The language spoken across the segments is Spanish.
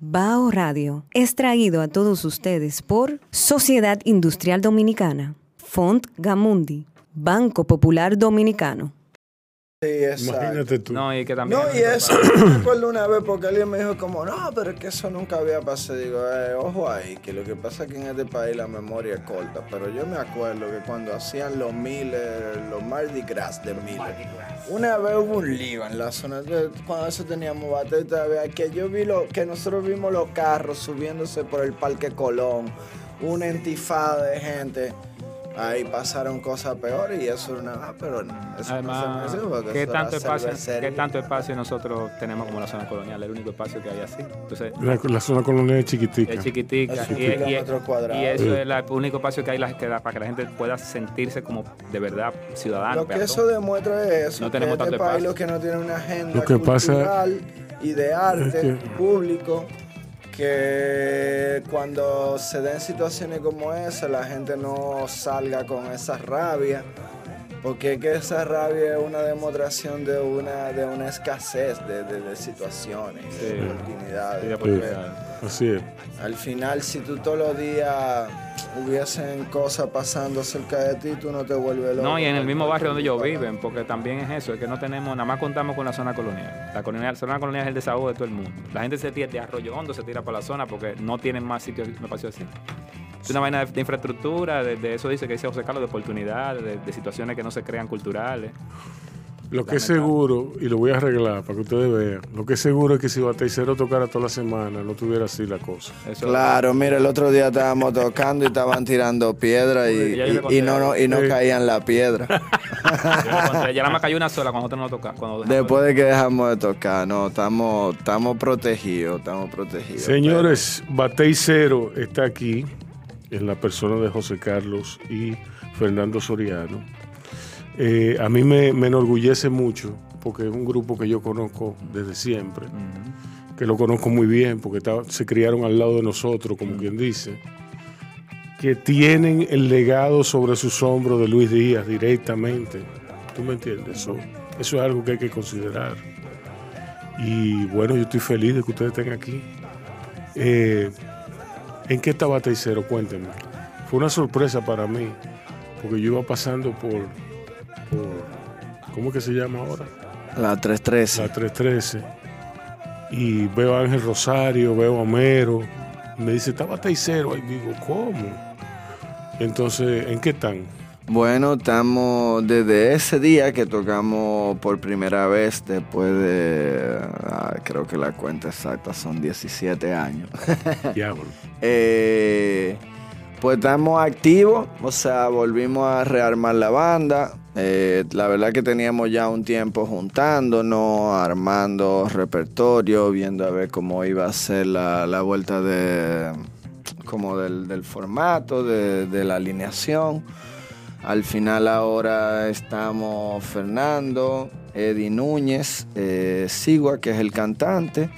Bao Radio es traído a todos ustedes por Sociedad Industrial Dominicana, Font Gamundi, Banco Popular Dominicano. Imagínate tú. No, y que también. No, y eso, me acuerdo una vez porque alguien me dijo como, no, pero es que eso nunca había pasado. Digo, eh, ojo ahí, que lo que pasa es que en este país la memoria es corta. Pero yo me acuerdo que cuando hacían los miles, los Mardi Gras de miles, una vez hubo un lío en la zona, de, cuando eso teníamos bate todavía, que yo vi lo, que nosotros vimos los carros subiéndose por el Parque Colón, una entifada de gente. Ahí pasaron cosas peores y eso ah, pero eso Además, no se ¿qué tanto, espacio. ¿qué tanto espacio nosotros tenemos como la zona colonial? El único espacio que hay así. Entonces, La, la zona colonial es chiquitica. es chiquitica. Es y, chiquitica, y- metros cuadrados. y eso Sí. es el único espacio que hay la- que da- para que la gente pueda sentirse como de verdad ciudadano. Lo que peatón. eso demuestra es eso, No que tenemos este tanto país espacio. lo que no tiene una agenda Lo que pasa- cultural y de arte que- público que cuando se den situaciones como esa la gente no salga con esa rabia porque es que esa rabia es una demostración de una de una escasez de, de- de situaciones Sí. de Sí, oportunidades. Así es. al final si tú todos los días hubiesen cosas pasando cerca de ti tú no te vuelves loco No, y en el mismo barrio donde ellos viven, porque también es eso, es que no tenemos, nada más contamos con la zona colonial. La colonial, zona colonial es el desahogo de todo el mundo. La gente se tira de Arroyo Hondo, se tira para la zona porque no tienen más sitios, más espacio así. Es una vaina de, de infraestructura, de, de eso dice que dice José Carlos, de oportunidades, de, de situaciones que no se crean culturales. Lo que es seguro, y lo voy a arreglar para que ustedes vean, lo que es seguro es que si Bateicero tocara toda la semana, no tuviera así la cosa. Eso, Claro, mira, el otro día estábamos tocando y estaban tirando piedra y, y- no, no, y no Sí. caían la piedra. Ya nada más cayó una sola cuando nosotros no tocamos. Cuando Después de que dejamos de tocar, no, estamos, estamos protegidos, estamos protegidos. Señores, Bateicero está aquí, en la persona de José Carlos y Fernando Soriano. Eh, a mí me, me enorgullece mucho, porque es un grupo que yo conozco desde siempre, que lo conozco muy bien, porque se criaron al lado de nosotros, como quien dice, que tienen el legado sobre sus hombros de Luis Díaz directamente. ¿Tú me entiendes? Eso, eso es algo que hay que considerar. Y bueno, yo estoy feliz de que ustedes estén aquí. Eh, ¿En qué estaba Teicero? Cuéntenme. Fue una sorpresa para mí, porque yo iba pasando por ¿cómo es que se llama ahora? La 313. La 313. Y veo a Ángel Rosario, veo a Homero. Me dice, estaba Teicero. Y digo, ¿cómo? Entonces, ¿en qué están? Bueno, estamos desde ese día que tocamos por primera vez, después de, ah, creo que la cuenta exacta son 17 años. Diablo. Eh, pues estamos activos, o sea, volvimos a rearmar la banda. Eh, la verdad que teníamos ya un tiempo juntándonos, armando repertorio, viendo a ver cómo iba a ser la, la vuelta de como del, del formato, de, la alineación. Al final ahora estamos Fernando, Eddie Núñez, eh, Sigua, que es el cantante,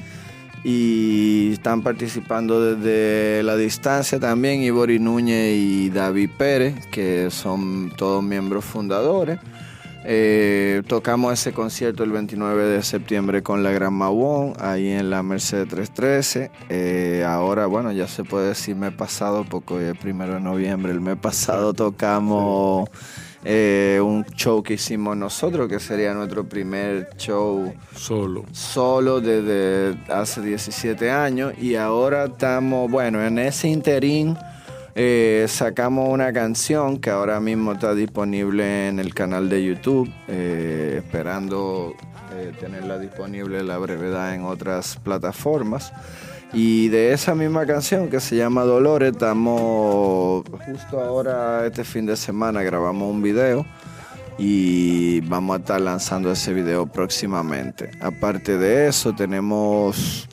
y están participando desde la distancia también Ibori Núñez y David Pérez, que son todos miembros fundadores. Eh, tocamos ese concierto el 29 de septiembre con la Gran Mawón, ahí en la Merced 313. Eh, ahora, bueno, ya se puede decir mes pasado, porque hoy es primero de noviembre. El mes pasado tocamos eh, un show que hicimos nosotros, que sería nuestro primer show Solo. solo desde hace 17 años y ahora estamos, bueno, en ese interín eh, sacamos una canción que ahora mismo está disponible en el canal de YouTube, eh, esperando tenerla disponible a la brevedad en otras plataformas. Y de esa misma canción que se llama Dolores, estamos justo ahora, este fin de semana, grabamos un video y vamos a estar lanzando ese video próximamente. Aparte de eso, tenemos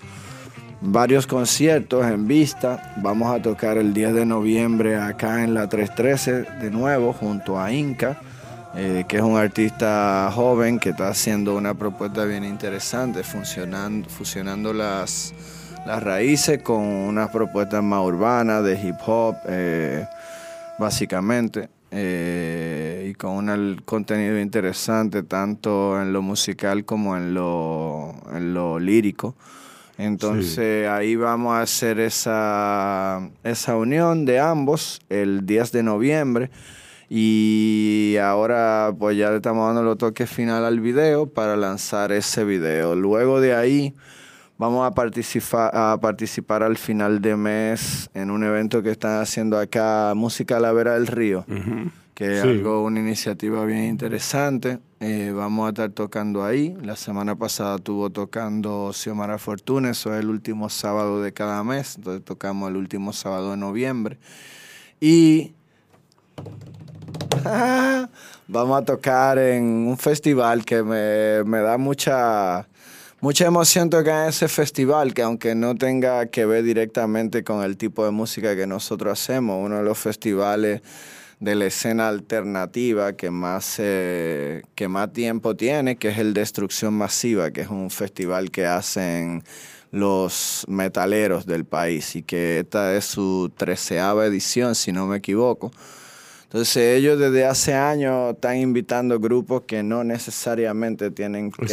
varios conciertos en vista. Vamos a tocar el 10 de noviembre acá en la 313 de nuevo junto a Inca, eh, que es un artista joven que está haciendo una propuesta bien interesante, funcionando, fusionando las, las raíces con unas propuestas más urbanas de hip hop, eh, básicamente. eh, y con un contenido interesante tanto en lo musical como en lo, en lo lírico. Entonces ahí vamos a hacer esa, esa unión de ambos el 10 de noviembre. Y ahora pues ya le estamos dando los toques final al video para lanzar ese video. Luego de ahí vamos a participar, a participar al final de mes en un evento que están haciendo acá, Música a la Vera del Río, que es algo, una iniciativa bien interesante. Eh, vamos a estar tocando ahí. La semana pasada estuvo tocando Xiomara Fortuna, eso es el último sábado de cada mes, entonces tocamos el último sábado de noviembre. Y vamos a tocar en un festival que me, me da mucha mucha emoción tocar en ese festival, que aunque no tenga que ver directamente con el tipo de música que nosotros hacemos, uno de los festivales de la escena alternativa que más, que más tiempo tiene, que es el Destrucción Masiva, que es un festival que hacen los metaleros del país y que esta es su treceava edición, si no me equivoco. Entonces ellos desde hace años están invitando grupos que no necesariamente tienen que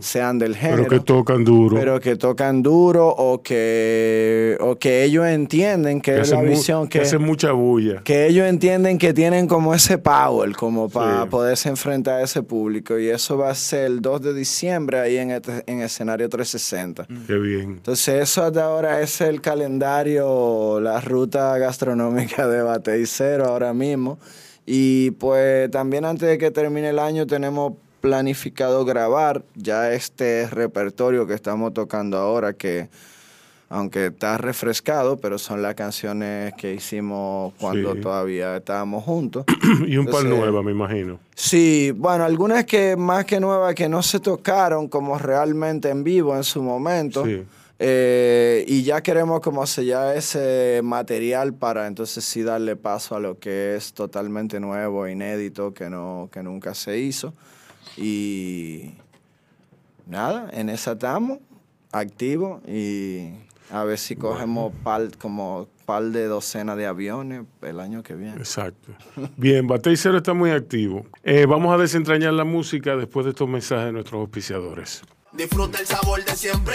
sean del género. Pero que tocan duro. Pero que tocan duro o que, o que ellos entienden que, es la visión que, que hacen mucha bulla. Que ellos entienden que tienen como ese power, como para poderse enfrentar a ese público. Y eso va a ser el 2 de diciembre ahí en, este, en escenario 360. Qué bien. Entonces eso hasta ahora es el calendario, la ruta gastronómica de Bateicero ahora mismo. Y pues también antes de que termine el año tenemos planificado grabar ya este repertorio que estamos tocando ahora, que aunque está refrescado, pero son las canciones que hicimos cuando todavía estábamos juntos. y un par nuevas, me imagino. Sí, bueno, algunas que más que nuevas que no se tocaron como realmente en vivo en su momento. Sí eh, y ya queremos como sellar ese material para entonces sí darle paso a lo que es totalmente nuevo, inédito, que, no, que nunca se hizo. Y nada, en esa estamos, activo y a ver si cogemos par, como par de docenas de aviones el año que viene. Exacto. Bien, Batey Cero está muy activo. Eh, vamos a desentrañar la música después de estos mensajes de nuestros auspiciadores. Disfruta el sabor de siempre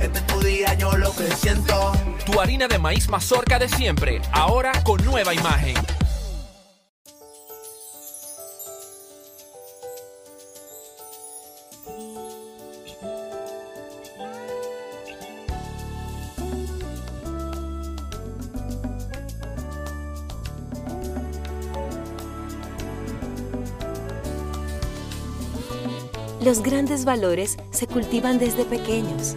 Este es tu día, yo lo que siento. Tu harina de maíz mazorca de siempre, ahora con nueva imagen. Los grandes valores se cultivan desde pequeños,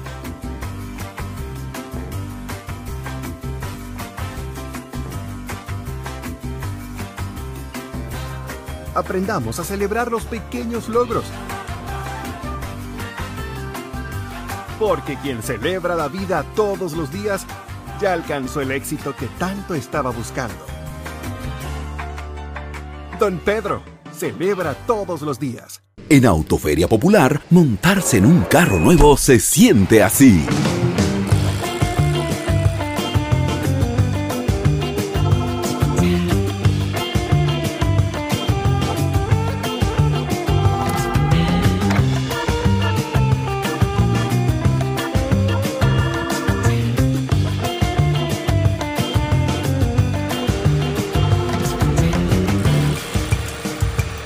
Aprendamos a celebrar los pequeños logros. Porque quien celebra la vida todos los días ya alcanzó el éxito que tanto estaba buscando. Don Pedro, celebra todos los días. En Autoferia Popular, montarse en un carro nuevo se siente así.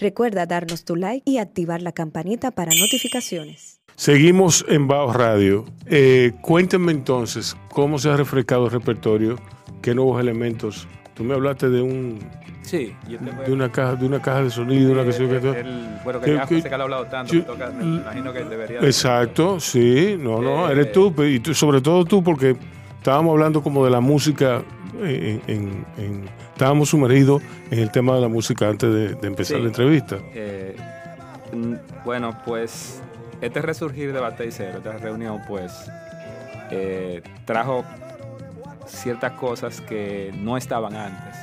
Recuerda darnos tu like y activar la campanita para notificaciones. Seguimos en Bajo Radio. Eh, cuéntenme entonces cómo se ha refrescado el repertorio, qué nuevos elementos. Tú me hablaste de un Sí, yo te voy a- de una caja de una caja de sonido, una Eh, canción que el- el- bueno, que ya José Carlos ha hablado tanto, me toca- me imagino que debería- Exacto, sí, no, no, Eh, eres tú, y tú, sobre todo tú, porque estábamos hablando como de la música, en, en- en- estábamos sumergidos en el tema de la música antes de, de empezar Sí. la entrevista. Eh, bueno, pues este resurgir de Batey Cero, esta reunión, pues eh, trajo ciertas cosas que no estaban antes.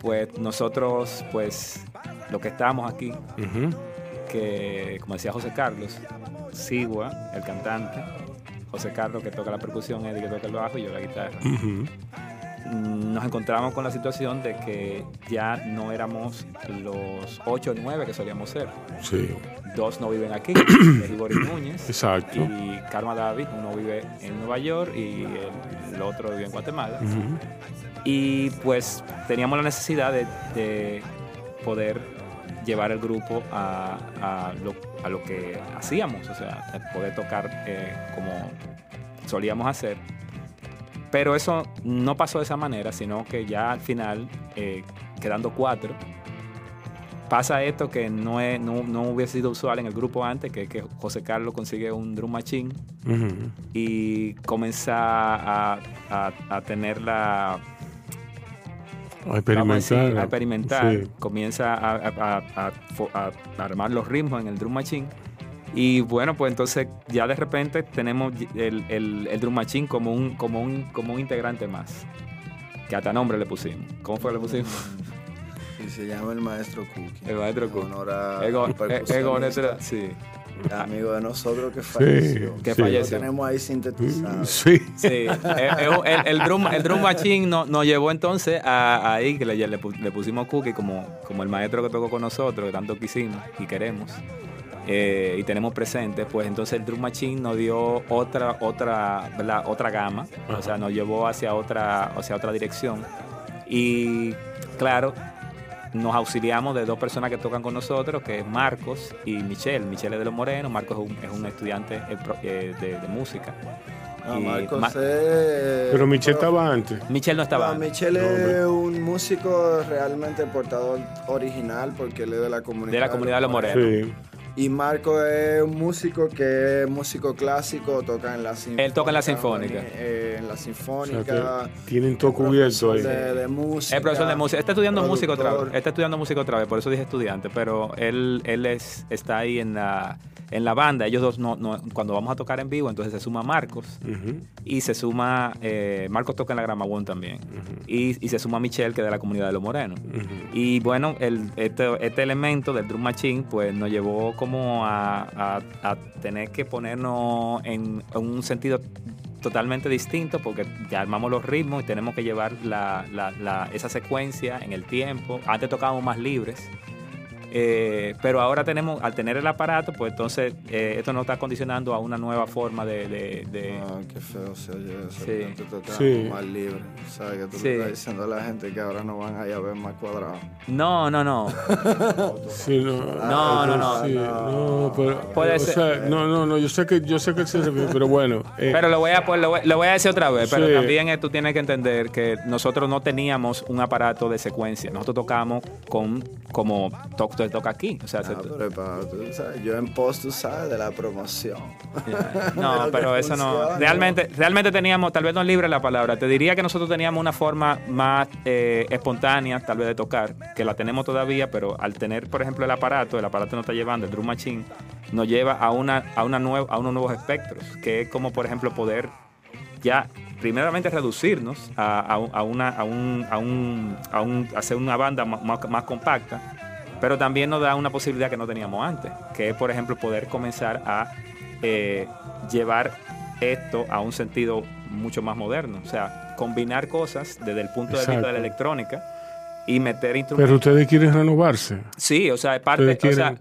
Pues nosotros, pues, lo que estábamos aquí, que como decía José Carlos, Sigua, el cantante, José Carlos que toca la percusión, Eddie que toca el bajo y yo la guitarra. Nos encontramos con la situación de que ya no éramos los 8 o 9 que solíamos ser. Sí. Dos no viven aquí, Igor Núñez Exacto. y Karma David, uno vive en Nueva York y el, el otro vive en Guatemala. Y pues teníamos la necesidad de, de poder llevar el grupo a, a lo, a lo que hacíamos, o sea, de poder tocar eh, como solíamos hacer. Pero eso no pasó de esa manera, sino que ya al final, eh, quedando cuatro, pasa esto que no, es- no, no hubiese sido usual en el grupo antes, que que José Carlos consigue un drum machine Ujú. y comienza a, a- a tener la... A experimentar. decir, a experimentar. Sí. Comienza a- a armar los ritmos en el drum machine. Y bueno, pues entonces ya de repente tenemos el, el- el drum machine como un, como, un, como un integrante más. Que hasta nombre le pusimos. ¿Cómo fue que le pusimos? Y se llama el maestro Cookie. El maestro En Cookie. honor a Ego- ego sí. Amigo de nosotros que falleció. que Lo falleció. tenemos ahí sintetizado. Sí. Sí, eh, eh, el, el drum, el drum machine no- nos llevó entonces a, ahí que le, le pusimos Cookie como, como el maestro que tocó con nosotros, que tanto quisimos y queremos. Eh, y tenemos presente, pues entonces el drum machine nos dio otra otra ¿verdad? otra gama, o sea, nos llevó hacia otra hacia otra dirección y claro, nos auxiliamos de dos personas que tocan con nosotros, que es Marcos y Michelle. Michelle es de los Morenos, Marcos es un, es un estudiante eh, pro- eh, de, de música. Ah, Y Marcos es- Pero Michelle estaba antes. Michelle no estaba. No, antes. Michelle No, es un músico realmente portador original porque él es de la comunidad. De la comunidad de los morenos. Sí. Y Marco es un músico que es músico clásico, toca en la sinfónica. Él toca en la sinfónica. eh, en la O sea, sinfónica. que tienen todo cubierto ahí. de, de música. Es profesor de música. Está estudiando música otra vez. Está estudiando música otra vez, por eso dije estudiante. Pero él, él es, está ahí en la, en la banda. Ellos dos, no, no- cuando vamos a tocar en vivo, entonces se suma Marcos. Y se suma, eh, Marcos toca en la Gramagón también. y, y se suma Michelle, que es de la comunidad de los morenos. Y bueno, el, este, este elemento del drum machine, pues nos llevó como a, tener que ponernos en, un sentido totalmente distinto porque ya armamos los ritmos y tenemos que llevar esa secuencia en el tiempo. Antes tocábamos más libres. Eh, pero ahora tenemos, al tener el aparato, pues entonces eh, esto nos está condicionando a una nueva forma de... de- de- Ah, qué feo se oye eso. Sí. que te Sí. más libre. ¿Sabes? Que tú Sí. le estás diciendo a la gente que ahora no van a ir a ver más cuadrado. No, no, no. Sí, no, No, no, no. sí, no, pero, Puede o ser. sea, no, no, no, yo sé que, yo sé que se pero bueno. eh, Pero lo voy a, pues, lo voy, lo voy a decir otra vez, pero Sí. también eh, tú tienes que entender que nosotros no teníamos un aparato de secuencia. Nosotros tocamos con, como to- toca aquí. O sea, se- Ah, pero, pero, tú sabes, yo en post, tú sabes, de la promoción. No, pero eso no. Realmente, realmente teníamos, tal vez no libre la palabra, te diría que nosotros teníamos una forma más eh, espontánea, tal vez de tocar, que la tenemos todavía, pero al tener, por ejemplo, el aparato, el aparato nos está llevando, el drum machine, nos lleva a, una, a, una nueva, a unos nuevos espectros, que es como, por ejemplo, poder ya, primeramente, reducirnos a, a un- a una, a un, a un, a un- hacer una banda más compacta, pero también nos da una posibilidad que no teníamos antes, que es, por ejemplo, poder comenzar a eh, llevar esto a un sentido mucho más moderno. O sea, combinar cosas desde el punto de vista de la electrónica y meter instrumentos. Pero ustedes quieren renovarse. Sí, o sea, es parte. O sea,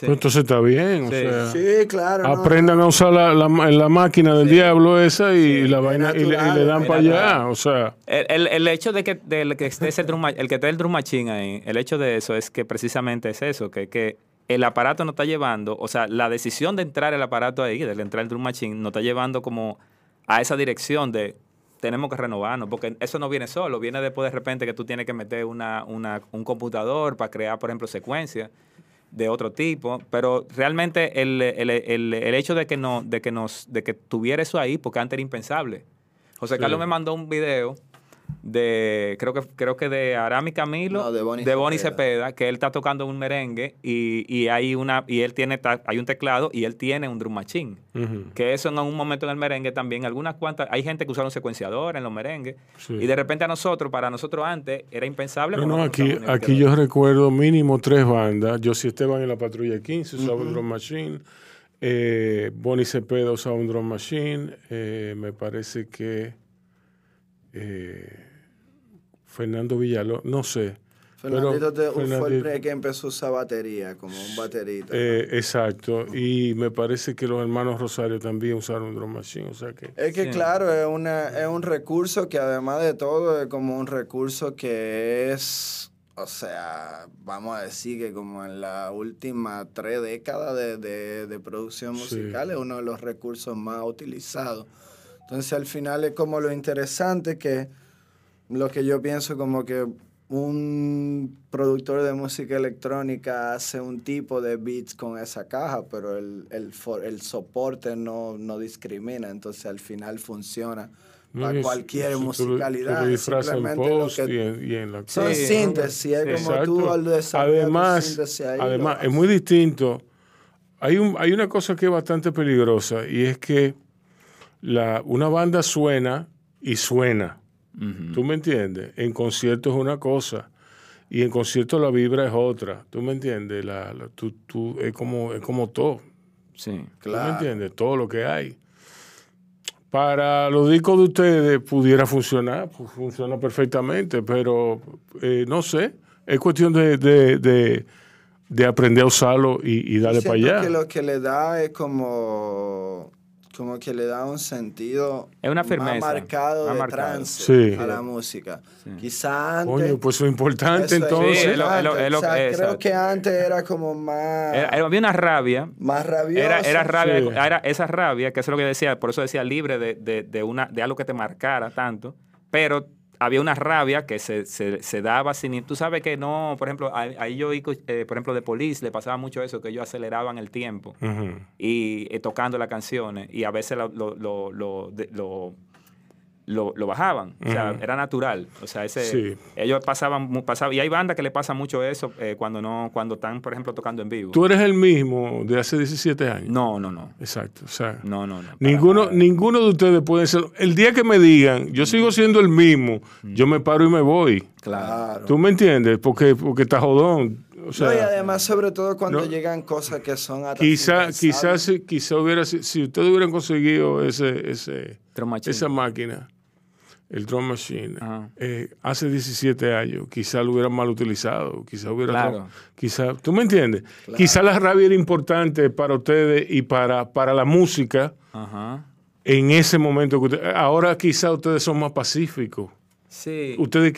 Pues entonces está bien. o Sí. sea, Sí, claro. no. aprendan a usar la, la, la máquina del diablo esa y la vaina y le, y le dan para allá. O sea, El, el- el hecho de que, de que esté ese drum, el que esté el drum machine ahí, el hecho de eso es que precisamente es eso, que, que el aparato nos está llevando, o sea, la decisión de entrar el aparato ahí, de entrar el drum machine, nos está llevando como a esa dirección de tenemos que renovarnos, porque eso no viene solo, viene después de repente que tú tienes que meter una, una- un computador para crear, por ejemplo, secuencias de otro tipo, pero realmente el, el- el- el hecho de que, no, de, que nos, de que tuviera eso ahí, porque antes era impensable. José Sí. Carlos me mandó un video de, creo que, creo que de Arami Camilo, No, de Bonnie Bonnie Cepeda. Cepeda, que él está tocando un merengue y, y hay una, y él tiene, hay un teclado y él tiene un drum machine. Que eso en algún momento en el merengue también, algunas cuantas, hay gente que usaron secuenciador en los merengues, Sí. y de repente a nosotros, para nosotros antes, era impensable. No, no, nosotros aquí, aquí yo recuerdo mínimo tres bandas. Yo sí Esteban en la Patrulla 15 usaba un drum machine. Eh, Bonnie Cepeda usaba un drum machine. Eh, me parece que eh, Fernando Villaló, no sé. Fernandito te- fue el primer que empezó a usar batería, como un baterista. eh, exacto. Y me parece que los hermanos Rosario también usaron un drum machine. O sea que. Es que claro, es, una, es un recurso que además de todo es como un recurso que es, o sea, vamos a decir que como en la última tres décadas de, de- de producción Sí. musical es uno de los recursos más utilizados. Entonces al final es como lo interesante que lo que yo pienso como que un productor de música electrónica hace un tipo de beats con esa caja, pero el, el, soporte no, no discrimina, entonces al final funciona para cualquier eso tú lo- musicalidad. Tú lo es disfrazas en simplemente lo post que- y, en, y en la Son Sí. síntesis, es como tú al Además, síntesis además es muy distinto. Hay, un, hay una cosa que es bastante peligrosa y es que la, una banda suena y suena. ¿Tú me entiendes? En concierto es una cosa y en concierto la vibra es otra. ¿Tú me entiendes? La, la- tú, tú- es, como, es como todo. Sí, ¿Tú me entiendes? Todo lo que hay. Para los discos de ustedes pudiera funcionar, pues funciona perfectamente, pero eh, no sé, es cuestión de, de- de- de aprender a usarlo y, y darle para allá. que lo que le da es como, como que le da un sentido Es una firmeza, más marcado más de trance Sí. a la música. Quizá antes... Coño, pues importante entonces. Sí, lo- importante. es lo O sea, que- creo que antes era como más, Era- había una rabia. más rabioso. Era, era rabia, Sí. era esa rabia, que eso es lo que decía, por eso decía libre de, de- de una, de algo que te marcara tanto, pero había una rabia que se, se- se daba sin... Tú sabes que no, por ejemplo, ahí yo, eh, por ejemplo, de Police le pasaba mucho eso, que ellos aceleraban el tiempo y eh, tocando las canciones y a veces lo, lo, lo, lo, de- lo- lo- bajaban, o sea, era natural, o sea, ese, Sí. ellos pasaban, mu- pasaban, y hay bandas que le pasa mucho eso eh, cuando no, cuando están, por ejemplo, tocando en vivo. Tú eres el mismo de hace 17 años. No, no, no. Exacto. O sea, No, no, no. ninguno, nada. ninguno de ustedes puede ser. El día que me digan, yo sigo siendo el mismo, yo me paro y me voy. Claro. ¿Tú me entiendes? Porque, porque está jodón. O sea, no, y además, sobre todo cuando no. llegan cosas que son Quizá, impensables. quizás si, quizá hubiera, si, si ustedes hubieran conseguido ese, ese, esa máquina, el drum machine, eh, hace 17 años, quizá lo hubieran mal utilizado, quizá hubiera, Claro. quizá, ¿tú me entiendes? Quizá la rabia era importante para ustedes y para, para la música Ajá. en ese momento. Que usted- ahora quizá ustedes son más pacíficos. Sí. Ustedes,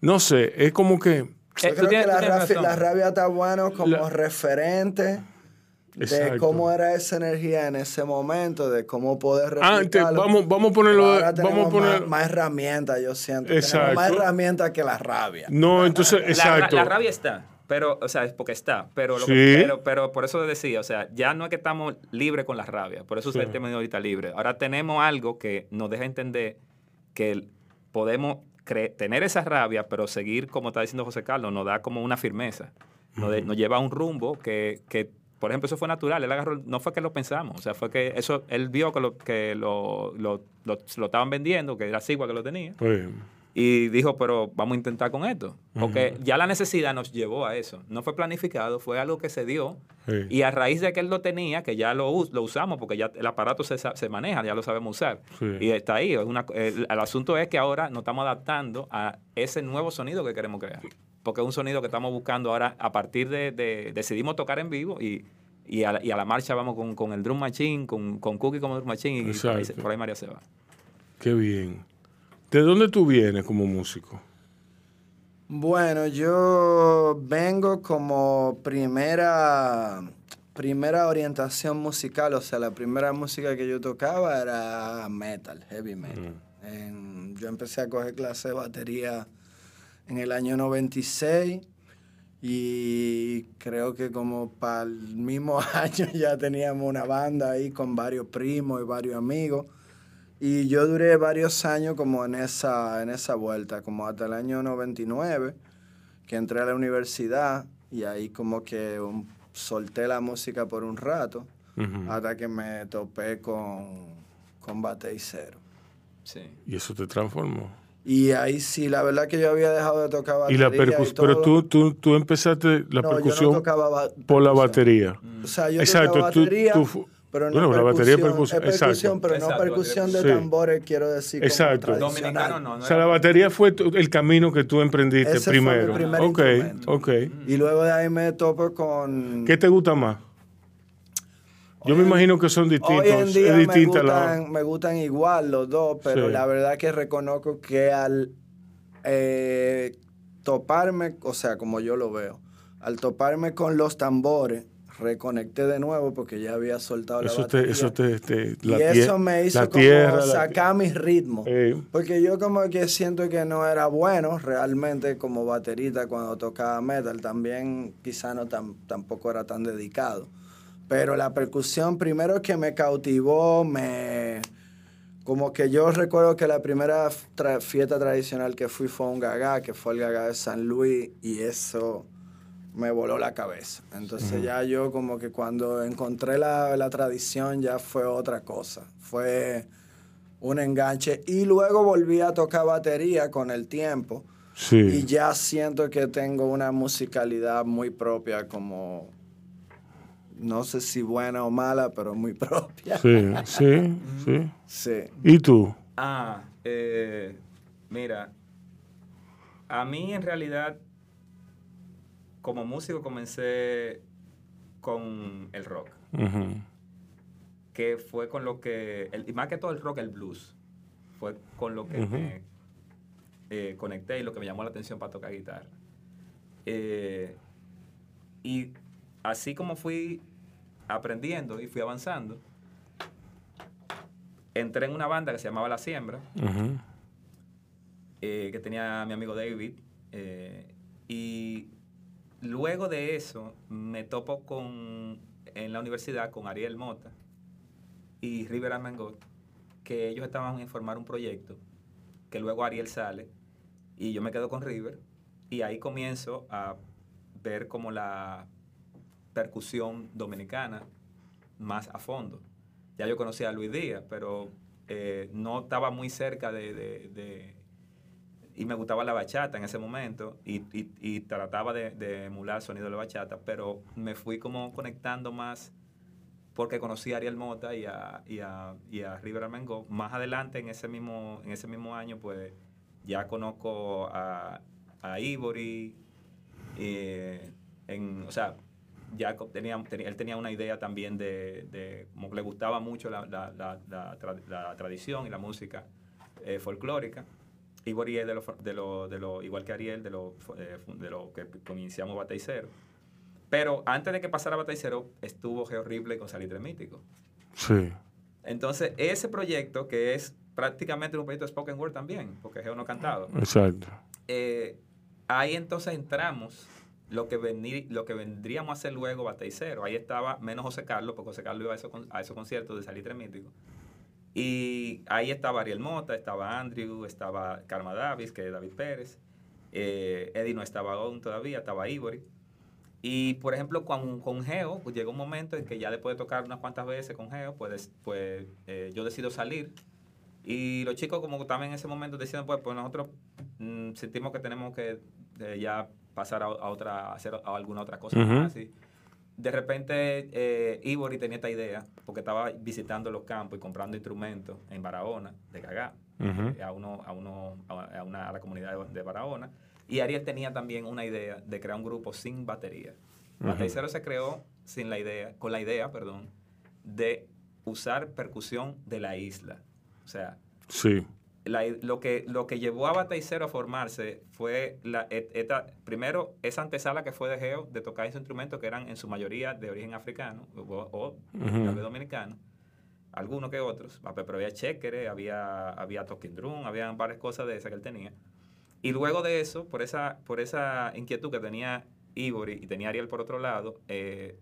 no sé, es como que... Yo Eh, creo que la rabia está bueno como referente de cómo era esa energía en ese momento, de cómo poder Antes, replicarlo. vamos, vamos a ponerlo, ahora vamos a poner... más, más herramientas, yo siento. Exacto. Tenemos más herramientas que la rabia. No, entonces, La, exacto. la rabia está. Pero, o sea, es porque está. Pero, lo Sí. que- pero, pero por eso decía, o sea, ya no es que estamos libres con la rabia. Por eso Sí. es el término ahorita libre. Ahora tenemos algo que nos deja entender que podemos tener esa rabia, pero seguir, como está diciendo José Carlos, nos da como una firmeza. Nos, de- nos lleva a un rumbo que, que, por ejemplo, eso fue natural. Él agarró, no fue que lo pensamos, o sea, fue que eso, él vio que lo, que lo, lo, lo- lo estaban vendiendo, que era Sigua que lo tenía. Y dijo, pero vamos a intentar con esto. Porque ya la necesidad nos llevó a eso. No fue planificado, fue algo que se dio. Sí. Y a raíz de que él lo tenía, que ya lo, us- lo usamos, porque ya el aparato se, se maneja, ya lo sabemos usar. Sí. Y está ahí. es una- el, el asunto es que ahora nos estamos adaptando a ese nuevo sonido que queremos crear. Porque es un sonido que estamos buscando ahora a partir de... de- decidimos tocar en vivo y, y, a, la, y a la marcha vamos con, con el drum machine, con, con Cookie como drum machine y por ahí, por ahí María se va. Qué bien. ¿De dónde tú vienes como músico? Bueno, yo vengo como primera, primera orientación musical, o sea, la primera música que yo tocaba era metal, heavy metal. En- yo empecé a coger clases de batería en el año 96 y creo que como para el mismo año ya teníamos una banda ahí con varios primos y varios amigos. Y yo duré varios años como en esa, en esa vuelta, como hasta el año 99, que entré a la universidad y ahí como que um, solté la música por un rato, hasta que me topé con, con Bate y Cero. Sí. Y eso te transformó. Y ahí sí, la verdad que yo había dejado de tocar Y batería. la percusión, pero tú, tú, tú empezaste la No, yo no percusión tocaba ba- por la batería. O sea, yo Exacto, tocaba tú- batería, tú fu- pero no bueno, la batería es percusión. percusión, Es percusión, exacto. pero no Exacto, percusión de sí. tambores, quiero decir. como Exacto. tradicional. Dominicano no, O sea, la batería fue tu- el camino que tú emprendiste Ese fue mi primero. primer ok, instrumento. ok. Y luego de ahí me topo con... ¿Qué te gusta más? Yo me imagino que son distintos. Hoy en día es me la- gustan, me gustan igual los dos, pero Sí. la verdad que reconozco que al eh, toparme, o sea, como yo lo veo, al toparme con los tambores, reconecté de nuevo porque ya había soltado la Eso te, batería. eso te, te- y la tie- eso me hizo la como tierra, la- sacar mis ritmos. Eh, Porque yo como que siento que no era bueno realmente como baterista cuando tocaba metal. También quizá no tan, tampoco era tan dedicado. Pero la percusión primero que me cautivó, me... Como que yo recuerdo que la primera tra- fiesta tradicional que fui fue un gagá, que fue el gagá de San Luis, y eso me voló la cabeza. Entonces ya yo como que cuando encontré la, la tradición ya fue otra cosa. Fue un enganche. Y luego volví a tocar batería con el tiempo. Sí. Y ya siento que tengo una musicalidad muy propia como... No sé si buena o mala, pero muy propia. sí, sí, sí. Sí. ¿Y tú? Ah, eh, mira, a mí en realidad, como músico comencé con el rock, que fue con lo que, el- y más que todo el rock, el blues, fue con lo que me eh, conecté y lo que me llamó la atención para tocar guitarra. Eh, y así como fui aprendiendo y fui avanzando, entré en una banda que se llamaba La Siembra, eh, que tenía mi amigo David. eh, y luego de eso me topo con, en la universidad con Ariel Mota y River Armengot, que ellos estaban en formar un proyecto, que luego Ariel sale y yo me quedo con River y ahí comienzo a ver como la percusión dominicana más a fondo. Ya yo conocía a Luis Díaz, pero eh, no estaba muy cerca de, de- de- Y me gustaba la bachata en ese momento y, y- y trataba de, de emular el sonido de la bachata, pero me fui como conectando más porque conocí a Ariel Mota y a, y a, y a River Armengo. Más adelante, en ese mismo, en ese mismo año, pues ya conozco a, a Ivory. eh, en, o sea, ya co- tenía, tenía- él tenía una idea también de, de como que le gustaba mucho la, la- la- la tra- la tradición y la música eh, folclórica. Es de lo, de lo, de lo- igual que Ariel, de lo, eh, de lo que iniciamos Bataicero. Pero antes de que pasara Bataicero, estuvo Geo Ripley con Salitre Mítico. Sí. Entonces, ese proyecto, que es prácticamente un proyecto de spoken word también, porque Geo no cantaba. Exacto. Eh, ahí entonces entramos lo que, venir, lo que vendríamos a hacer luego Batey Cero. Ahí estaba menos José Carlos, porque José Carlos iba a esos, a esos conciertos de Salitre Mítico. Y ahí estaba Ariel Mota, estaba Andrew, estaba Karma Davis, que es David Pérez. Eh, Eddie no estaba aún todavía, estaba Ivory. Y por ejemplo, con, con Geo, pues llegó un momento en que ya después de tocar unas cuantas veces con Geo, pues, pues eh, yo decido salir. Y los chicos, como estaban en ese momento, decían, pues, pues nosotros mm, sentimos que tenemos que eh, ya pasar a, a otra, a hacer a alguna otra cosa y de repente, eh, Ivory tenía esta idea, porque estaba visitando los campos y comprando instrumentos en Barahona, de Gagá, Ujú. eh, a, uno, a, uno, a, una, a la comunidad de, de Barahona. Y Ariel tenía también una idea de crear un grupo sin batería. Ujú. Batey Cero se creó sin la idea, con la idea, perdón, de usar percusión de la isla. O sea, Sí. La- lo, que, lo que llevó a Batey Cero a formarse fue, la, esta, primero, esa antesala que fue de Geo de tocar esos instrumentos que eran en su mayoría de origen africano o, o Ujú. tal vez dominicano, algunos que otros, Ah, pero había chéquere, había, había talking drum, había varias cosas de esas que él tenía. Y luego de eso, por esa, por esa inquietud que tenía Ivory y tenía Ariel por otro lado, eh,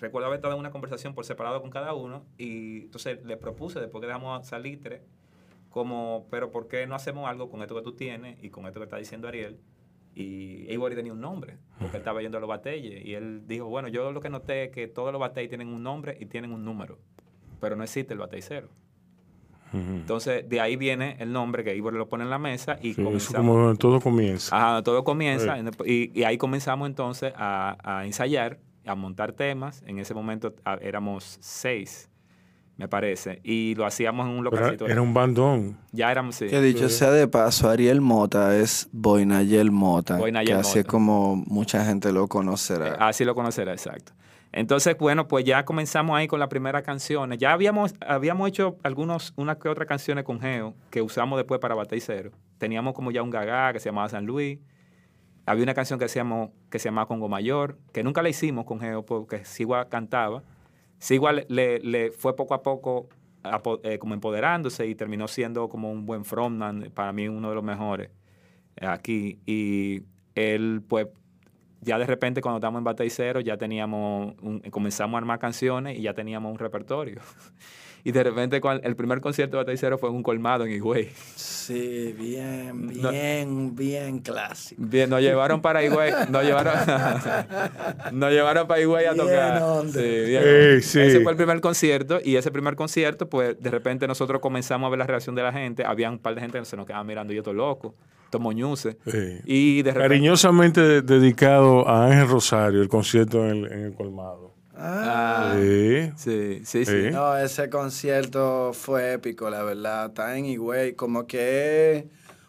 recuerdo haber estado en una conversación por separado con cada uno y entonces le propuse, después que dejamos salir tres, como, pero ¿por qué no hacemos algo con esto que tú tienes y con esto que está diciendo Ariel? Y Ivory tenía un nombre, porque él estaba yendo a los batalles y él dijo, bueno, yo lo que noté es que todos los batalles tienen un nombre y tienen un número, pero no existe el batey cero. Entonces, de ahí viene el nombre que Ivory lo pone en la mesa y Sí, eso comenzamos. como todo comienza. Ajá, todo comienza Sí. y, y ahí comenzamos entonces a, a ensayar, a montar temas. En ese momento a- éramos seis, me parece, y lo hacíamos en un localcito. era un bandón. Ya éramos, sí. Que dicho sea de paso, Ariel Mota es Boinayel Mota, Boinayel que así es Mota. como mucha gente lo conocerá. Eh, Así lo conocerá, exacto. Entonces, bueno, pues ya comenzamos ahí con las primeras canciones. Ya habíamos, habíamos hecho algunos, unas que otras canciones con Geo que usamos después para Batey Cero. Teníamos como ya un gagá que se llamaba San Luis. Había una canción que se, llamó, que se llamaba Congo Mayor, que nunca la hicimos con Geo porque Sigua cantaba. Sigua le, le- le fue poco a poco eh, como empoderándose y terminó siendo como un buen frontman, para mí uno de los mejores eh, aquí. Y él, pues, ya de repente cuando estábamos en Batey Cero ya teníamos, comenzamos a armar canciones y ya teníamos un repertorio. Y de repente el primer concierto de Batey Cero fue en un colmado en Higüey. Sí, bien, No- bien, bien clásico. Bien, nos llevaron para Higüey, nos llevaron, nos llevaron para Higüey a Bien tocar. onda. Sí, bien. Sí. Ese fue el primer concierto y ese primer concierto, pues de repente nosotros comenzamos a ver la reacción de la gente. Había un par de gente que se nos quedaba mirando y yo todo loco, todo moñuce. Sí. Y de repente... Cariñosamente de- dedicado a Ángel Rosario, el concierto en el, en el colmado. Ah, Sí. Sí, sí, sí. Sí. no, ese concierto fue épico, la verdad. Está en Higüey, como que es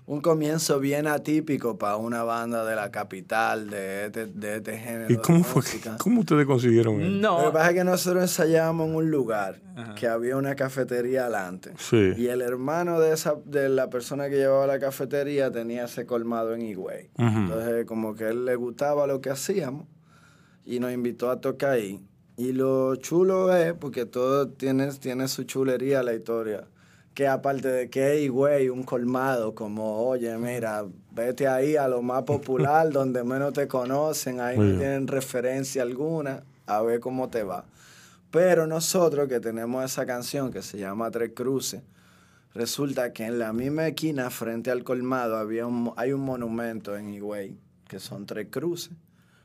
un comienzo bien atípico para una banda de la capital de este, de este género. ¿Y de cómo fue? ¿Cómo ustedes consiguieron eso? Lo que No, pasa es que nosotros ensayábamos en un lugar que había una cafetería adelante. Sí. Y el hermano de esa de la persona que llevaba la cafetería tenía ese colmado en Higüey. Entonces, como que él le gustaba lo que hacíamos y nos invitó a tocar ahí. Y lo chulo es, porque todo tiene, tiene su chulería la historia, que aparte de que Higüey, un colmado, como, oye, mira, vete ahí a lo más popular, donde menos te conocen, ahí no tienen referencia alguna, a ver cómo te va. Pero nosotros que tenemos esa canción que se llama Tres Cruces, resulta que en la misma esquina frente al colmado había un, hay un monumento en Higüey que son tres cruces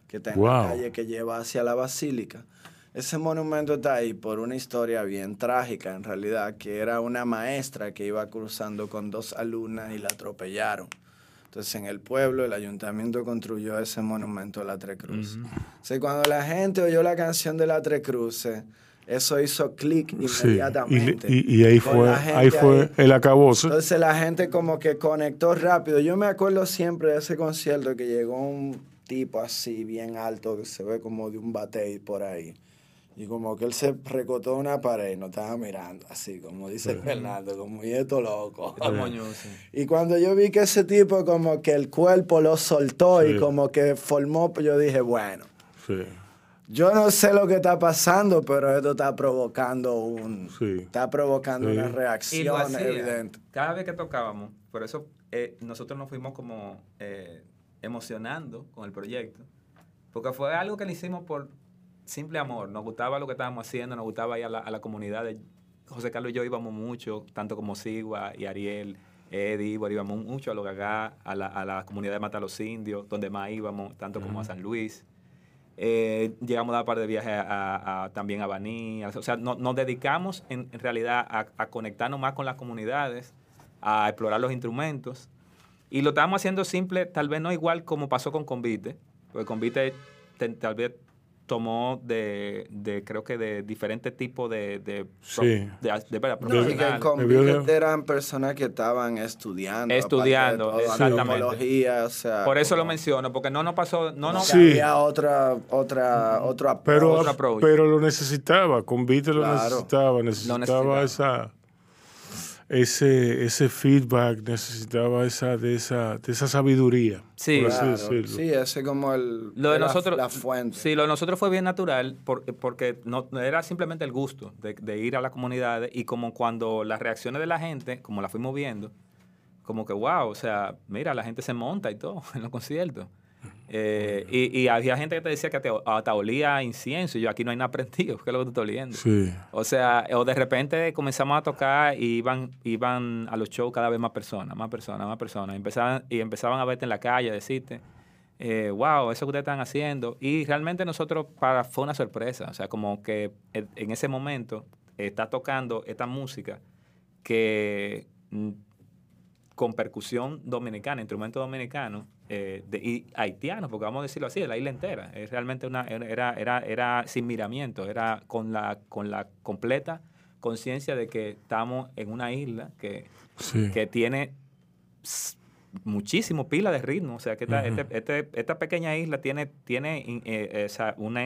que está en Wow. la calle que lleva hacia la basílica. Ese monumento está ahí por una historia bien trágica en realidad, que era una maestra que iba cruzando con dos alumnas y la atropellaron. Entonces en el pueblo el ayuntamiento construyó ese monumento de la Tres Cruces. Entonces cuando la gente oyó la canción de la Tres Cruces, eso hizo clic Sí. inmediatamente. Y, y- y ahí fue, ahí fue el acabose. entonces la gente como que conectó rápido. Yo me acuerdo siempre de ese concierto que llegó un tipo así bien alto que se ve como de un batey por ahí. Y como que él se recotó una pared y nos estaba mirando así, como dice Fernando, como y esto loco. Y cuando yo vi que ese tipo como que el cuerpo lo soltó Sí. y como que formó, pues yo dije, bueno, Sí. yo no sé lo que está pasando, pero esto está provocando un, Sí. está provocando Sí. una Y lo reacción hacía. evidente. Cada vez que tocábamos, por eso eh, nosotros nos fuimos como eh, emocionando con el proyecto. Porque fue algo que le hicimos por simple amor. Nos gustaba lo que estábamos haciendo, nos gustaba ir a la, a la comunidad. de- José Carlos y yo íbamos mucho, tanto como Sigua y Ariel, Eddie, Ibor, íbamos mucho a los Gagá, a la, a la comunidad de Mata los Indios, donde más íbamos, tanto como a San Luis. Eh, llegamos a dar un par de viajes a- a- a- también a Baní. O sea, no- nos dedicamos en, en realidad a, a conectarnos más con las comunidades, a explorar los instrumentos. Y lo estábamos haciendo simple, tal vez no igual como pasó con Convite, porque Convite te- tal vez tomó de, de, creo que de diferentes tipos de, de, Sí. de, de- de- No, verdad, y que eran personas que estaban estudiando. Estudiando, exactamente. o sea, Por eso lo como menciono, porque no nos pasó, no nos, Sí. Había otra, otra, otro approach. Pero, approach. pero lo necesitaba, Convite lo Claro. necesitaba, necesitaba, necesitaba. esa ese ese feedback, necesitaba esa de esa de esa sabiduría, Sí. por así Claro, decirlo. sí, ese como el, Lo de la, nosotros, la fuente. Sí, lo de nosotros fue bien natural por- porque no, era simplemente el gusto de, de ir a las comunidades y como cuando las reacciones de la gente, como la fuimos viendo, como que wow, o sea, mira, la gente se monta y todo en los conciertos. Eh, y, y había gente que te decía que te, hasta olía a incienso y yo aquí no hay nada prendido, ¿qué es lo que tú estás oliendo? Sí. O sea, o de repente comenzamos a tocar y iban, iban a los shows cada vez más personas, más personas, más personas. Y empezaban, y empezaban a verte en la calle, a decirte, eh, wow, eso que ustedes están haciendo. Y realmente nosotros, para, fue una sorpresa. O sea, como que en en ese momento está tocando esta música que mm, con percusión dominicana, instrumento dominicano eh, de- y haitiano, porque vamos a decirlo así, de la isla entera. Es realmente una, era, era, era sin miramiento, era con la, con la completa conciencia de que estamos en una isla que, Sí. que tiene muchísimo pila de ritmo. O sea, que esta, este- este- esta pequeña isla tiene, tiene eh, o sea, una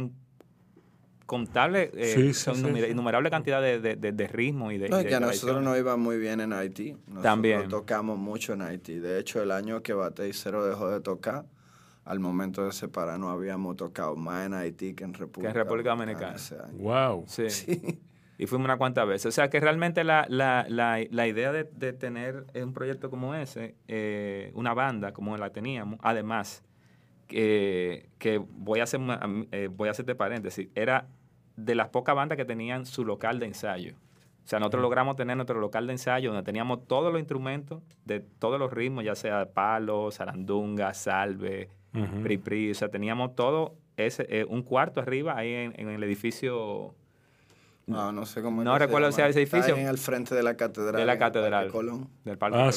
incontable, eh, Sí, innumerable cantidad de, de, de- de ritmo y de, No, y que a nosotros nos iba muy bien en Haití. Nosotros También. tocamos mucho en Haití. De hecho, el año que Batey Cero dejó de tocar, al momento de separarnos habíamos tocado más en Haití que en República, Que en República Dominicana. Wow. Sí. Y fuimos unas cuantas veces. O sea que realmente la, la, la, la idea de, de tener un proyecto como ese, eh, una banda como la teníamos, además, que, que voy a hacer eh, voy a hacerte paréntesis, era de las pocas bandas que tenían su local de ensayo. O sea, nosotros logramos tener nuestro local de ensayo donde teníamos todos los instrumentos de todos los ritmos, ya sea palo, zarandunga, salve, Ujú. pri pri, o sea, teníamos todo ese, eh, un cuarto arriba ahí en, en el edificio No, no sé cómo No recuerdo ese edificio. Está en el frente de la catedral. de la catedral Colón. del Parque Ah, Colón.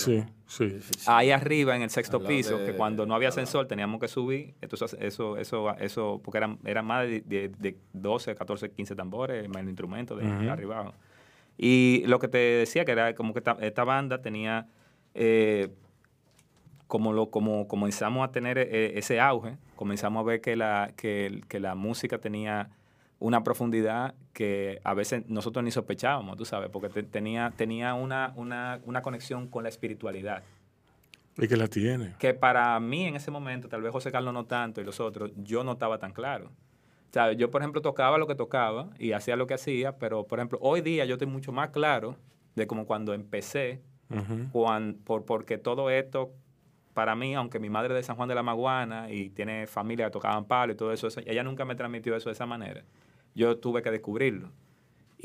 sí, sí. Ahí arriba, en el sexto piso, de- que cuando no había ascensor teníamos que subir, entonces eso, eso, eso, porque eran, eran más de, de, de 12, 14, 15 tambores, más el instrumento de, de Ujú. arriba abajo. Y lo que te decía, que era como que esta, esta banda tenía, eh, como, lo, como comenzamos a tener eh, ese auge, comenzamos a ver que la, que, que la música tenía una profundidad que a veces nosotros ni sospechábamos, tú sabes, porque te- tenía, tenía una, una, una conexión con la espiritualidad Y que la tiene. que para mí en ese momento, tal vez José Carlos no tanto y los otros, yo no estaba tan claro. O sea, yo, por ejemplo, tocaba lo que tocaba y hacía lo que hacía, pero, por ejemplo, hoy día yo estoy mucho más claro de como cuando empecé, Ujú. cuan- por, porque todo esto, para mí, aunque mi madre es de San Juan de la Maguana y tiene familia que tocaban palo y todo eso, eso- ella nunca me transmitió eso de esa manera. Yo tuve que descubrirlo.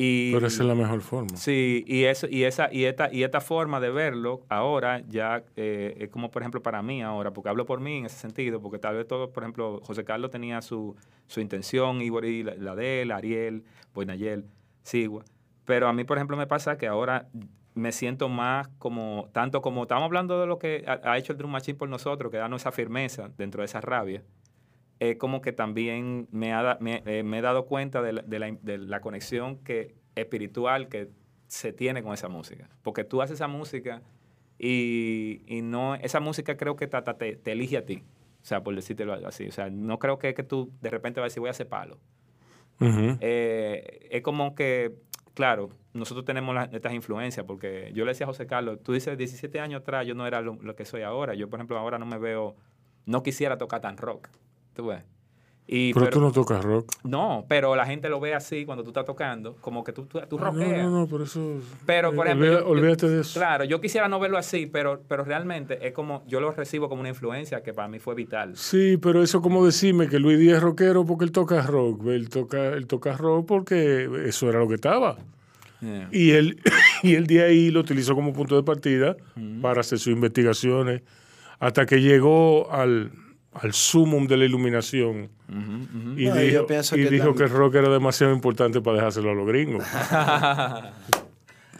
Y, Pero esa es la mejor forma. Sí, y eso, y esa, y esta, y esta forma de verlo ahora ya eh, es como por ejemplo para mí ahora, porque hablo por mí en ese sentido, porque tal vez todo, por ejemplo, José Carlos tenía su, su intención, Ibori, la, la de él, Ariel, Boinayel, Sigua. Pero a mí, por ejemplo, me pasa que ahora me siento más como, tanto como estamos hablando de lo que ha, ha hecho el Drum Machine por nosotros, que darnos esa firmeza dentro de esa rabia, es como que también me, ha, me, eh, me he dado cuenta de la, de la- de la conexión que, espiritual que se tiene con esa música. Porque tú haces esa música y, y no, esa música creo que ta- ta- te, te elige a ti. O sea, por decírtelo así. O sea, no creo que, que tú de repente vas a decir voy a hacer palo. Eh, es como que, claro, nosotros tenemos estas influencias, porque yo le decía a José Carlos, tú dices 17 años atrás yo no era lo, lo que soy ahora. Yo, por ejemplo, ahora no me veo, no quisiera tocar tan rock. ¿Tú ves? Y, Pero tú no tocas rock. No, pero la gente lo ve así cuando tú estás tocando, como que tú, tú, tú No, rockeas. no, no, por eso. Pero, por ejemplo, olvida- yo- yo- olvídate de eso. Claro, yo quisiera no verlo así, pero, pero realmente es como, yo lo recibo como una influencia que para mí fue vital. Sí, pero eso como decirme que Luis Díaz es rockero porque él toca rock. Él toca, él toca rock porque eso era lo que estaba. Yeah. Y él, y él de ahí lo utilizó como punto de partida para hacer sus investigaciones hasta que llegó al, al sumum de la iluminación. Y No, dijo, y que dijo que el rock era demasiado importante para dejárselo a los gringos.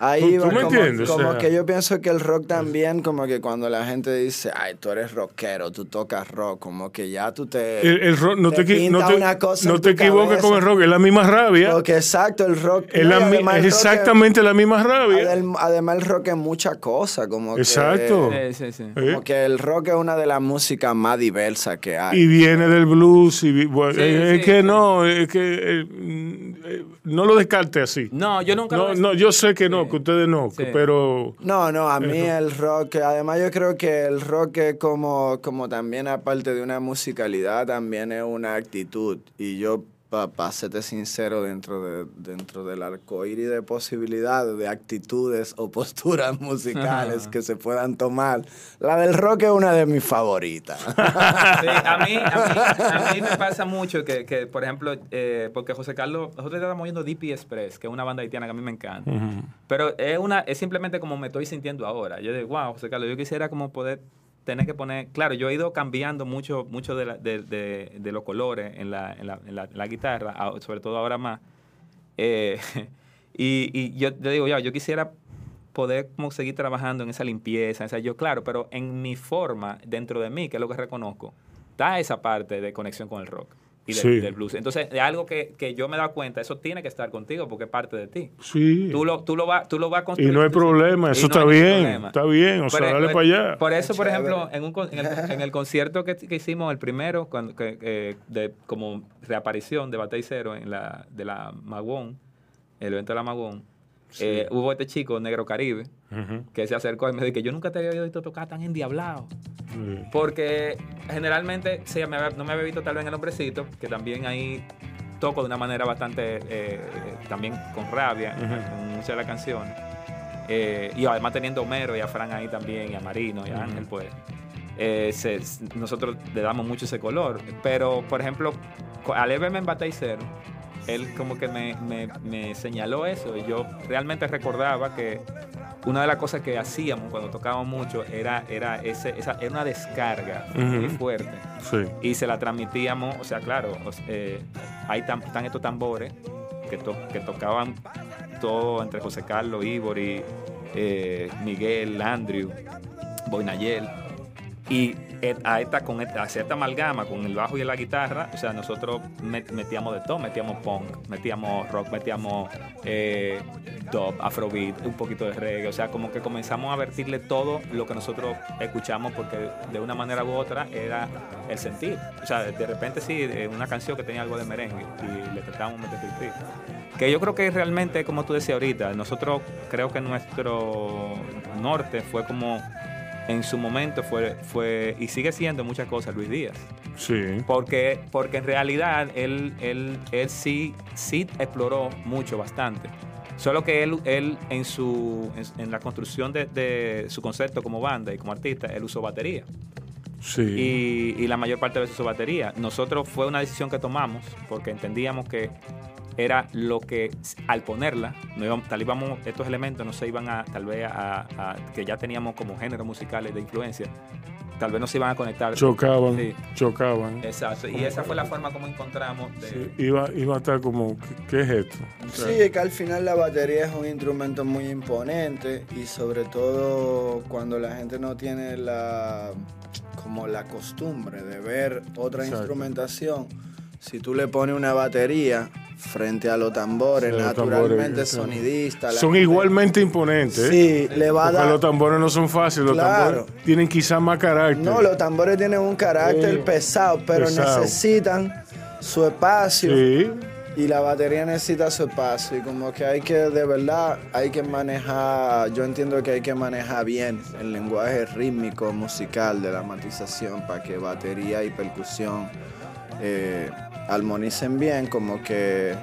Ahí ¿Tú- va, tú me como, entiendes? O como sea- que yo pienso que el rock también, como que cuando la gente dice, ay, tú eres rockero, tú tocas rock, como que ya tú te. El, el rock, no te, no te- una cosa no en te tu equivoques cabeza. con el rock, es la misma rabia. Porque exacto, el rock. Es, no, la es el rock exactamente la misma rabia. Adem- Además, el rock es mucha cosa, como Exacto. que. Sí, sí, sí. Como que el rock es una de las músicas más diversas que hay. Y viene del blues. Y, bueno, Sí, es sí, que no, es que eh, mm, eh, no lo descarte así. No, yo nunca No, lo no, yo sé que no, que ustedes no, Sí. pero No, no, a mí el rock, además yo creo que el rock es como, como también aparte de una musicalidad, también es una actitud. Y yo, para serte sincero, dentro, de, dentro del arcoíris de posibilidades, de actitudes o posturas musicales que se puedan tomar, la del rock es una de mis favoritas. Sí, a mí, a mí, a mí me pasa mucho que, que, por ejemplo, eh, porque José Carlos, nosotros estamos oyendo DP Express, que es una banda haitiana que a mí me encanta. Pero es una es simplemente como me estoy sintiendo ahora. Yo digo, wow, José Carlos, yo quisiera como poder tener que poner... Claro, yo he ido cambiando mucho, mucho de, los colores en la, guitarra, sobre todo ahora más. Eh, y, yo te digo, ya, yo quisiera poder seguir trabajando en esa limpieza, esa yo, claro, pero en mi forma, dentro de mí, que es lo que reconozco, está esa parte de conexión con el rock y del, Sí. del blues. Entonces, de algo que, que yo me he dado cuenta, eso tiene que estar contigo porque es parte de ti. sí. Tú lo, tú lo vas tú lo vas a Y construir. no hay problema, Y eso no está bien, problema. está bien, o sea, Por- dale por- para allá. Por eso, por ejemplo, en, un, con- en, el, en el concierto que, que hicimos, el primero, cuando, que, eh, de, como reaparición de Batey Cero en la, de la Magón, el evento de la Magón, eh, hubo este chico, Negro Caribe, Ujú. que se acercó y me dijo que yo nunca te había visto tocar tan endiablado. Sí. Porque generalmente sí, me había- no me había visto tal vez en el hombrecito, que también ahí toco de una manera bastante, eh, eh, también con rabia, en muchas de las canciones. Eh, y además teniendo a Homero y a Fran ahí también, y a Marino y a Ángel, pues eh, se- nosotros le damos mucho ese color. Pero, por ejemplo, al él verme en Batey Cero, él como que me, me- me señaló eso y yo realmente recordaba que una de las cosas que hacíamos cuando tocábamos mucho era, era, ese, esa, era una descarga muy fuerte Sí. y se la transmitíamos, o sea, claro, eh, tam- están estos tambores que, to- que tocaban todo entre José Carlos, Ivor y eh, Miguel, Andrew, Boinayel. Y eh, a esta, con esta, hacia esta amalgama con el bajo y la guitarra, o sea, nosotros met- metíamos de todo, metíamos punk, metíamos rock, metíamos eh, dub, afrobeat, un poquito de reggae, o sea, como que comenzamos a vertirle todo lo que nosotros escuchamos porque de una manera u otra era el sentir. O sea, de repente sí, eh, una canción que tenía algo de merengue y le tratábamos de pipí. Que yo creo que realmente, como tú decías ahorita, nosotros creo que nuestro norte fue como en su momento fue, fue y sigue siendo muchas cosas Luis Díaz. Sí. Porque, porque en realidad él, él, él sí, sí exploró mucho, bastante. Solo que él, él en, su, en, en la construcción de, de su concepto como banda y como artista, él usó batería. Sí. Y, y la mayor parte de veces usó batería. Nosotros fue una decisión que tomamos porque entendíamos que era lo que al ponerla, no íbamos, tal íbamos, estos elementos no se iban a, tal vez a, a- que ya teníamos como géneros musicales de influencia, tal vez no se iban a conectar. Chocaban, Sí, chocaban. exacto. Y esa fue la forma como encontramos de... Sí, Iba, iba a estar como, ¿qué, qué es esto? O sea, Sí, es que al final la batería es un instrumento muy imponente y sobre todo cuando la gente no tiene la como la costumbre de ver otra Exacto. instrumentación, si tú le pones una batería frente a los tambores, Sí, naturalmente tambores, sonidista, son gente- igualmente imponentes. ¿eh? Sí, le va a dar los tambores no son fáciles, los tambores tienen quizás más carácter. No, los tambores tienen un carácter Sí. pesado, pero Pesado. necesitan su espacio. Sí. Y la batería necesita su espacio. Y como que hay que, de verdad, hay que manejar, yo entiendo que hay que manejar bien el lenguaje rítmico, musical de la matización para que batería y percusión eh, armonicen bien, como que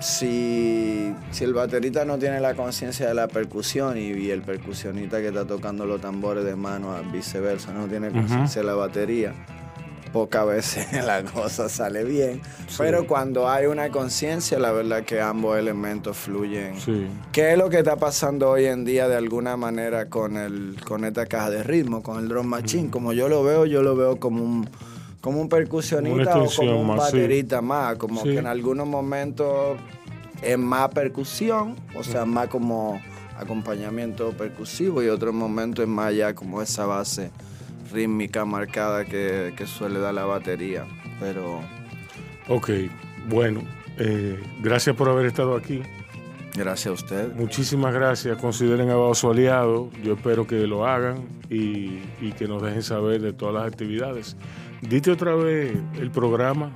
si, si el baterista no tiene la conciencia de la percusión y, y el percusionista que está tocando los tambores de mano, a viceversa, no tiene conciencia de la batería, pocas veces la cosa sale bien. Pero cuando hay una conciencia, la verdad que ambos elementos fluyen. Sí. ¿Qué es lo que está pasando hoy en día de alguna manera con, el, con esta caja de ritmo, con el drum machine? Como yo lo veo, yo lo veo como un, como un percusionista o como un más, sí. baterista más, como Sí. que en algunos momentos es más percusión, o sea, más como acompañamiento percusivo y otros momentos es más ya como esa base rítmica marcada que, que suele dar la batería. Pero Ok, bueno, eh, gracias por haber estado aquí. Gracias a usted. Muchísimas gracias. Consideren a Bao su aliado. Yo espero que lo hagan y, y que nos dejen saber de todas las actividades. Dite otra vez el programa.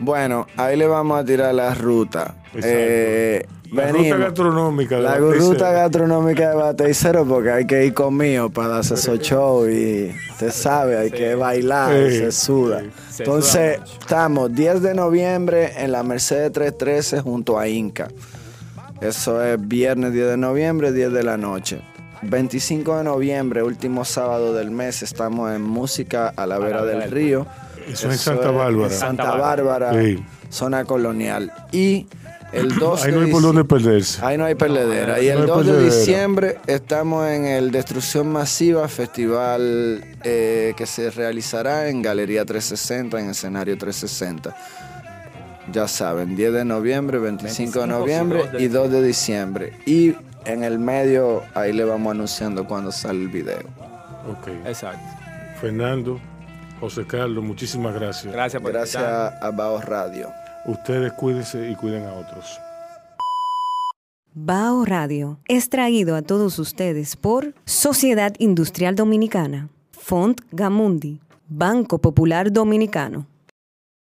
Bueno, ahí le vamos a tirar la ruta. Eh, La venimos. ruta gastronómica. de La Bateicero. ruta gastronómica de Bateicero porque hay que ir conmigo para darse esos shows y usted sabe, hay que bailar, Sí, se suda. sí. Se Entonces, suda estamos 10 de noviembre en la Mercedes 313 junto a Inca. Eso es viernes 10 de noviembre, 10 de la noche. 25 de noviembre, último sábado del mes, estamos en Música a la vera del río. Eso es en Santa Bárbara. en Santa Bárbara, Sí. zona colonial. Y el 2 Ahí de no hay por dónde perderse. Ahí no hay perdedera. Y No el hay 2 de diciembre estamos en el Destrucción Masiva, festival eh, que se realizará en Galería 360, en escenario 360. Ya saben, 10 de noviembre, 25 de 25 noviembre y y 2 2 de diciembre. Y en el medio, ahí le vamos anunciando cuando sale el video. Ok. Exacto. Fernando, José Carlos, muchísimas gracias. Gracias por Gracias a Baos Radio. Ustedes cuídense y cuiden a otros. Bao Radio es traído a todos ustedes por Sociedad Industrial Dominicana, Font Gamundi, Banco Popular Dominicano.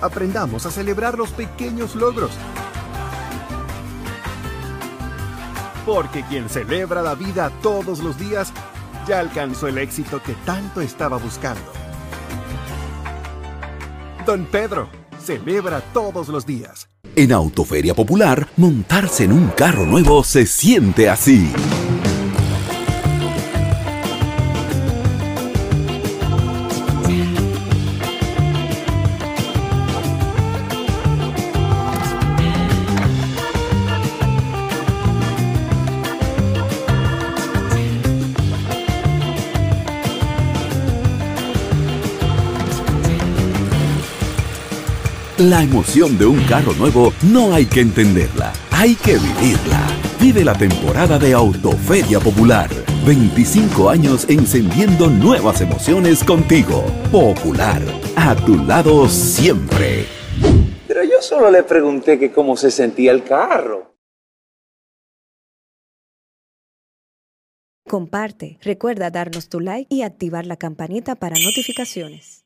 Aprendamos a celebrar los pequeños logros. Porque quien celebra la vida todos los días ya alcanzó el éxito que tanto estaba buscando. Don Pedro celebra todos los días. En Autoferia Popular, montarse en un carro nuevo se siente así. La emoción de un carro nuevo no hay que entenderla, hay que vivirla. Vive la temporada de Autoferia Popular. 25 años encendiendo nuevas emociones contigo. Popular, a tu lado siempre. Pero yo solo le pregunté que cómo se sentía el carro. comparte, recuerda darnos tu like y activar la campanita para notificaciones.